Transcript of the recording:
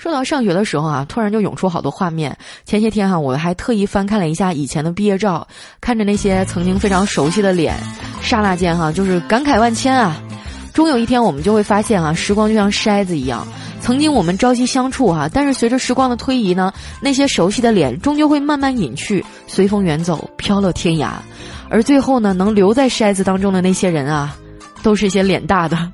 说到上学的时候啊突然就涌出好多画面。前些天哈我还特意翻看了一下以前的毕业照看着那些曾经非常熟悉的脸刹那间哈就是感慨万千啊。终有一天我们就会发现啊时光就像筛子一样。曾经我们朝夕相处哈但是随着时光的推移呢那些熟悉的脸终究会慢慢隐去随风远走飘落天涯。而最后呢能留在筛子当中的那些人啊都是一些脸大的